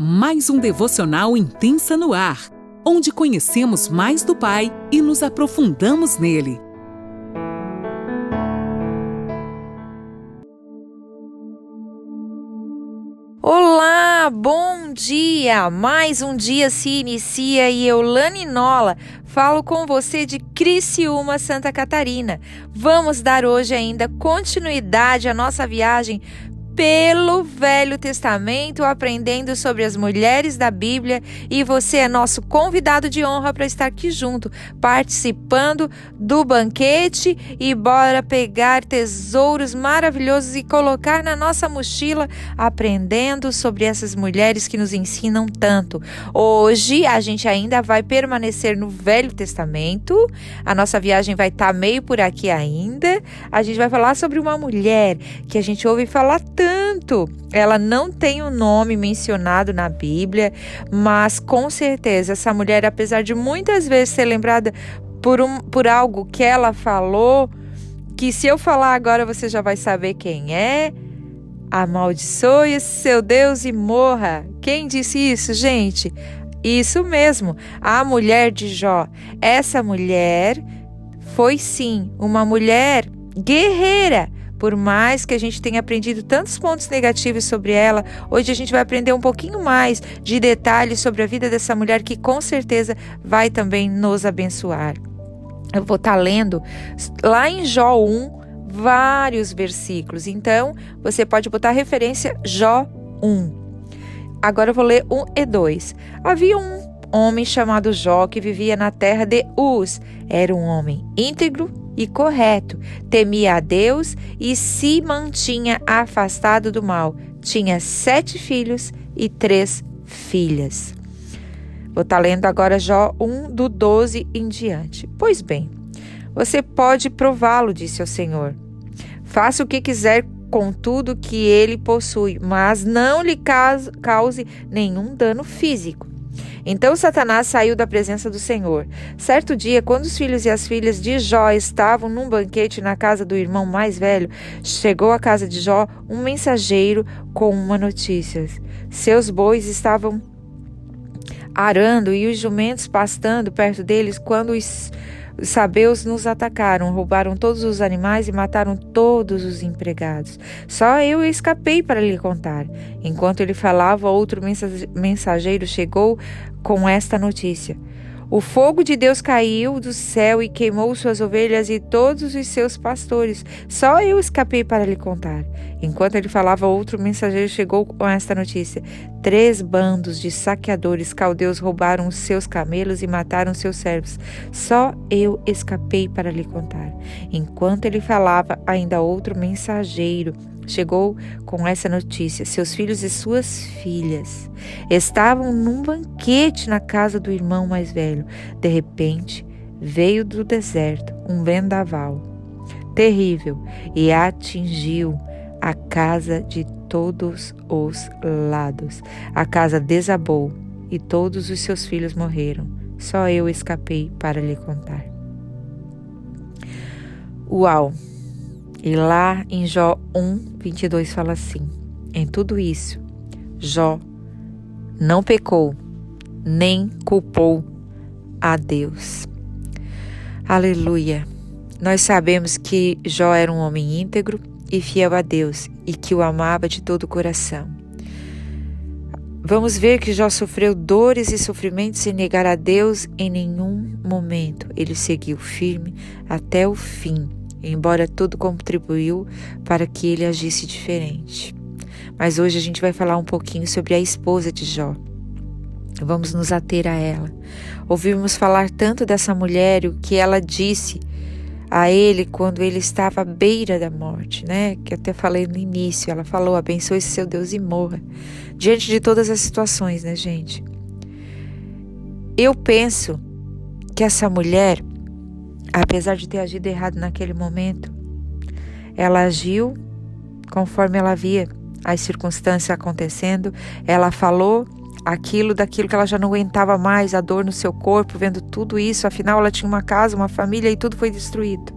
mais um devocional intensa no ar, onde conhecemos mais do Pai e nos aprofundamos nele. Olá, bom dia! Mais um dia se inicia e eu, Lani Nola, falo com você de Criciúma, Santa Catarina. Vamos dar hoje ainda continuidade à nossa viagem pelo Velho Testamento, aprendendo sobre as mulheres da Bíblia. E você é nosso convidado de honra para estar aqui junto, participando do banquete. E bora pegar tesouros maravilhosos e colocar na nossa mochila, aprendendo sobre essas mulheres que nos ensinam tanto. Hoje a gente ainda vai permanecer no Velho Testamento. A nossa viagem vai estar tá meio por aqui ainda. A gente vai falar sobre uma mulher que a gente ouve falar tanto tanto, ela não tem o um nome mencionado na Bíblia, mas com certeza essa mulher, apesar de muitas vezes ser lembrada por, um, por algo que ela falou, que se eu falar agora você já vai saber quem é. Amaldiçoe seu Deus e morra. Quem disse isso, gente? Isso mesmo, a mulher de Jó. Essa mulher foi sim uma mulher guerreira por mais que a gente tenha aprendido tantos pontos negativos sobre ela, hoje a gente vai aprender um pouquinho mais de detalhes sobre a vida dessa mulher que com certeza vai também nos abençoar. Eu vou estar tá lendo lá em Jó 1 vários versículos, então você pode botar referência Jó 1. Agora eu vou ler 1 e 2. Havia um homem chamado Jó que vivia na terra de Uz. Era um homem íntegro e correto, temia a Deus e se mantinha afastado do mal. Tinha sete filhos e três filhas. Vou estar tá lendo agora Jó 1, do 12 em diante. Pois bem, você pode prová-lo, disse o Senhor. Faça o que quiser com tudo que ele possui, mas não lhe cause nenhum dano físico. Então Satanás saiu da presença do Senhor. Certo dia, quando os filhos e as filhas de Jó estavam num banquete na casa do irmão mais velho, chegou à casa de Jó um mensageiro com uma notícia. Seus bois estavam arando e os jumentos pastando perto deles quando os sabeus nos atacaram, roubaram todos os animais e mataram todos os empregados. Só eu escapei para lhe contar. Enquanto ele falava, outro mensageiro chegou com esta notícia: o fogo de Deus caiu do céu e queimou suas ovelhas e todos os seus pastores. Só eu escapei para lhe contar. Enquanto ele falava, outro mensageiro chegou com esta notícia: Três bandos de saqueadores caldeus roubaram os seus camelos e mataram seus servos. Só eu escapei para lhe contar. Enquanto ele falava, ainda outro mensageiro chegou com essa notícia: seus filhos e suas filhas estavam num banquete na casa do irmão mais velho. De repente, veio do deserto um vendaval terrível e atingiu a casa de todos os lados. A casa desabou e todos os seus filhos morreram. Só eu escapei para lhe contar. Uau! E lá em Jó 1, 22 fala assim: Em tudo isso, Jó não pecou, nem culpou a Deus. Aleluia! Nós sabemos que Jó era um homem íntegro e fiel a Deus e que o amava de todo o coração. Vamos ver que Jó sofreu dores e sofrimentos sem negar a Deus em nenhum momento. Ele seguiu firme até o fim embora tudo contribuiu para que ele agisse diferente. Mas hoje a gente vai falar um pouquinho sobre a esposa de Jó. Vamos nos ater a ela. Ouvimos falar tanto dessa mulher e o que ela disse a ele quando ele estava à beira da morte, né? Que até falei no início. Ela falou: abençoe seu Deus e morra. Diante de todas as situações, né, gente? Eu penso que essa mulher apesar de ter agido errado naquele momento, ela agiu conforme ela via as circunstâncias acontecendo, ela falou aquilo daquilo que ela já não aguentava mais, a dor no seu corpo, vendo tudo isso, afinal ela tinha uma casa, uma família e tudo foi destruído.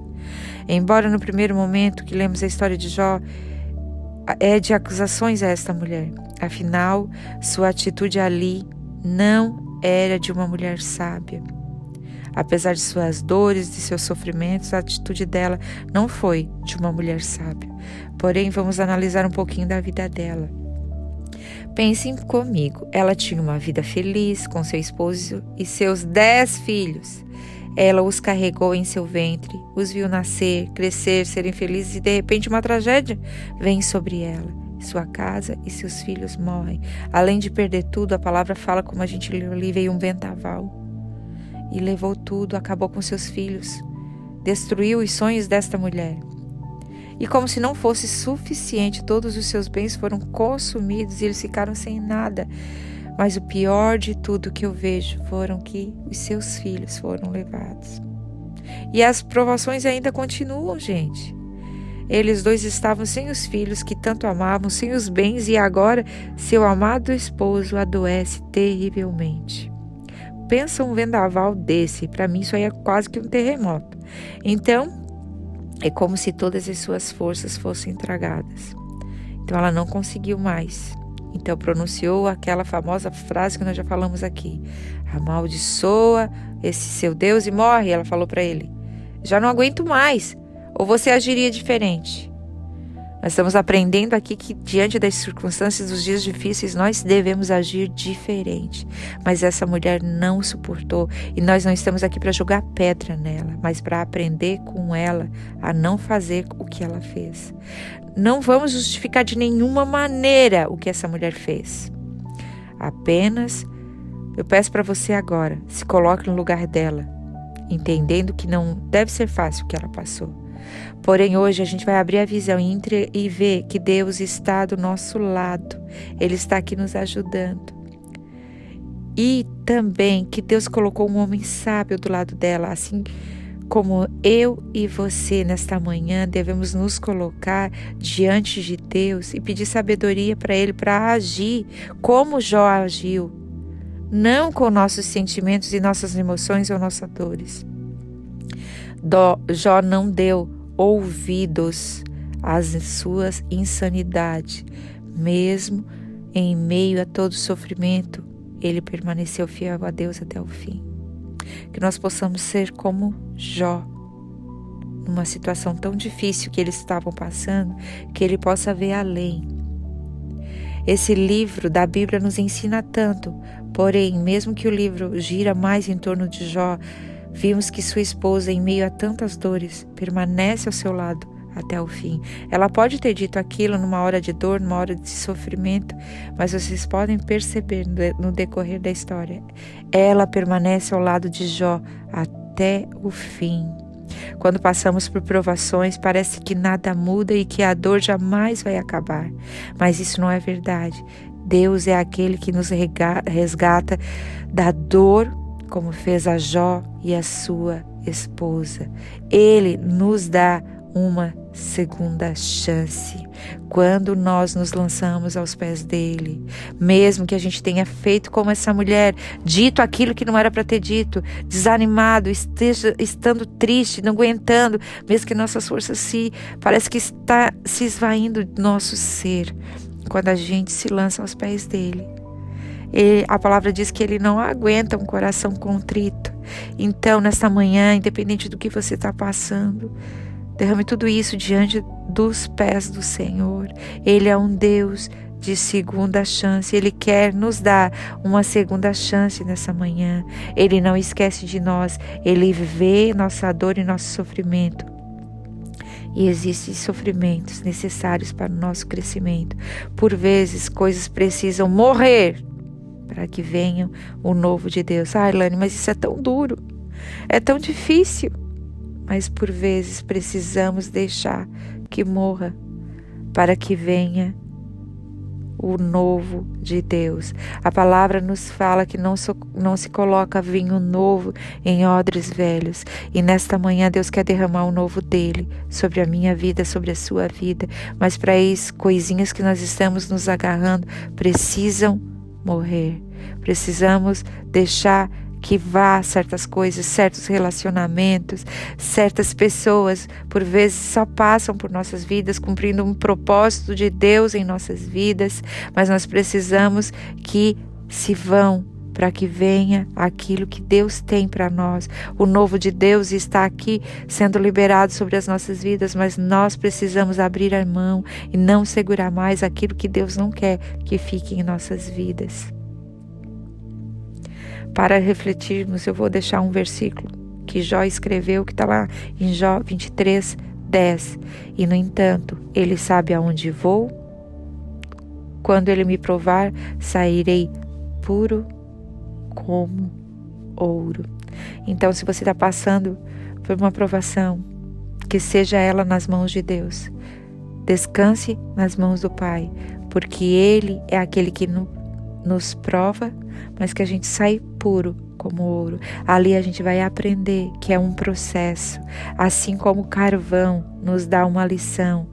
Embora no primeiro momento que lemos a história de Jó, é de acusações a esta mulher. Afinal, sua atitude ali não era de uma mulher sábia. Apesar de suas dores, de seus sofrimentos, a atitude dela não foi de uma mulher sábia. Porém, vamos analisar um pouquinho da vida dela. Pensem comigo, ela tinha uma vida feliz com seu esposo e seus dez filhos. Ela os carregou em seu ventre, os viu nascer, crescer, serem felizes e de repente uma tragédia vem sobre ela. Sua casa e seus filhos morrem. Além de perder tudo, a palavra fala como a gente ali, veio um ventaval e levou tudo, acabou com seus filhos, destruiu os sonhos desta mulher. E como se não fosse suficiente, todos os seus bens foram consumidos e eles ficaram sem nada. Mas o pior de tudo que eu vejo foram que os seus filhos foram levados. E as provações ainda continuam, gente. Eles dois estavam sem os filhos que tanto amavam, sem os bens, e agora seu amado esposo adoece terrivelmente. Pensa um vendaval desse, para mim isso aí é quase que um terremoto. Então, é como se todas as suas forças fossem tragadas. Então ela não conseguiu mais. Então pronunciou aquela famosa frase que nós já falamos aqui: amaldiçoa esse seu Deus e morre. Ela falou para ele: já não aguento mais. Ou você agiria diferente? Nós estamos aprendendo aqui que, diante das circunstâncias dos dias difíceis, nós devemos agir diferente. Mas essa mulher não suportou e nós não estamos aqui para jogar pedra nela, mas para aprender com ela a não fazer o que ela fez. Não vamos justificar de nenhuma maneira o que essa mulher fez. Apenas eu peço para você agora, se coloque no lugar dela, entendendo que não deve ser fácil o que ela passou. Porém, hoje a gente vai abrir a visão e, entre, e ver que Deus está do nosso lado, Ele está aqui nos ajudando. E também que Deus colocou um homem sábio do lado dela, assim como eu e você nesta manhã devemos nos colocar diante de Deus e pedir sabedoria para Ele para agir como Jó agiu, não com nossos sentimentos e nossas emoções ou nossas dores. Jó não deu ouvidos às suas insanidades, mesmo em meio a todo sofrimento, ele permaneceu fiel a Deus até o fim. Que nós possamos ser como Jó, numa situação tão difícil que eles estavam passando, que ele possa ver além. Esse livro da Bíblia nos ensina tanto, porém, mesmo que o livro gira mais em torno de Jó, Vimos que sua esposa, em meio a tantas dores, permanece ao seu lado até o fim. Ela pode ter dito aquilo numa hora de dor, numa hora de sofrimento, mas vocês podem perceber no decorrer da história. Ela permanece ao lado de Jó até o fim. Quando passamos por provações, parece que nada muda e que a dor jamais vai acabar. Mas isso não é verdade. Deus é aquele que nos resgata da dor como fez a Jó e a sua esposa. Ele nos dá uma segunda chance. Quando nós nos lançamos aos pés dele, mesmo que a gente tenha feito como essa mulher, dito aquilo que não era para ter dito, desanimado, esteja estando triste, não aguentando, mesmo que nossas forças se parece que está se esvaindo do nosso ser, quando a gente se lança aos pés dele, e a palavra diz que ele não aguenta um coração contrito. Então, nesta manhã, independente do que você está passando, derrame tudo isso diante dos pés do Senhor. Ele é um Deus de segunda chance. Ele quer nos dar uma segunda chance nessa manhã. Ele não esquece de nós. Ele vê nossa dor e nosso sofrimento. E existem sofrimentos necessários para o nosso crescimento. Por vezes, coisas precisam morrer para que venha o novo de Deus. Ah, Elane, mas isso é tão duro, é tão difícil. Mas por vezes precisamos deixar que morra para que venha o novo de Deus. A palavra nos fala que não, so, não se coloca vinho novo em odres velhos. E nesta manhã Deus quer derramar o novo dele sobre a minha vida, sobre a sua vida. Mas para isso, coisinhas que nós estamos nos agarrando precisam morrer. Precisamos deixar que vá certas coisas, certos relacionamentos, certas pessoas, por vezes só passam por nossas vidas cumprindo um propósito de Deus em nossas vidas, mas nós precisamos que se vão para que venha aquilo que Deus tem para nós. O novo de Deus está aqui sendo liberado sobre as nossas vidas, mas nós precisamos abrir a mão e não segurar mais aquilo que Deus não quer que fique em nossas vidas. Para refletirmos, eu vou deixar um versículo que Jó escreveu, que está lá em Jó 23, 10. E no entanto, ele sabe aonde vou. Quando ele me provar, sairei puro como ouro. Então, se você está passando por uma provação, que seja ela nas mãos de Deus. Descanse nas mãos do Pai, porque Ele é aquele que nos prova, mas que a gente sai puro como ouro. Ali a gente vai aprender que é um processo, assim como o carvão nos dá uma lição.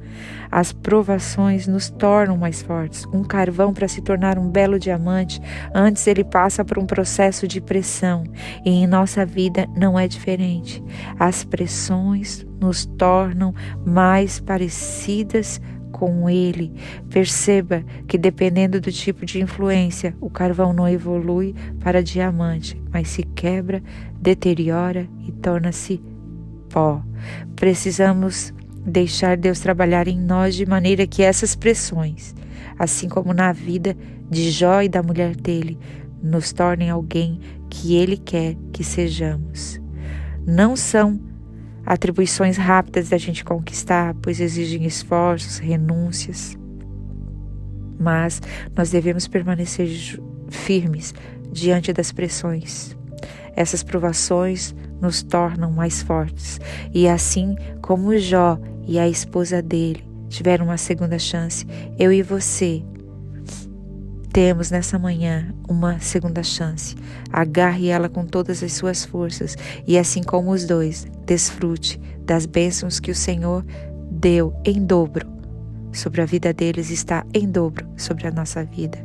As provações nos tornam mais fortes. Um carvão para se tornar um belo diamante, antes ele passa por um processo de pressão, e em nossa vida não é diferente. As pressões nos tornam mais parecidas com ele. Perceba que, dependendo do tipo de influência, o carvão não evolui para diamante, mas se quebra, deteriora e torna-se pó. Precisamos deixar Deus trabalhar em nós de maneira que essas pressões, assim como na vida de Jó e da mulher dele, nos tornem alguém que ele quer que sejamos. Não são atribuições rápidas da gente conquistar, pois exigem esforços, renúncias. Mas nós devemos permanecer firmes diante das pressões. Essas provações nos tornam mais fortes, e assim como Jó e a esposa dele tiveram uma segunda chance, eu e você temos nessa manhã uma segunda chance. Agarre ela com todas as suas forças e, assim como os dois, desfrute das bênçãos que o Senhor deu em dobro sobre a vida deles, está em dobro sobre a nossa vida.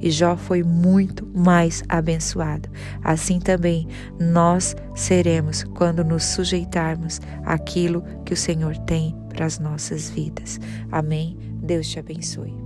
E Jó foi muito mais abençoado. Assim também nós seremos quando nos sujeitarmos àquilo que o Senhor tem para as nossas vidas. Amém. Deus te abençoe.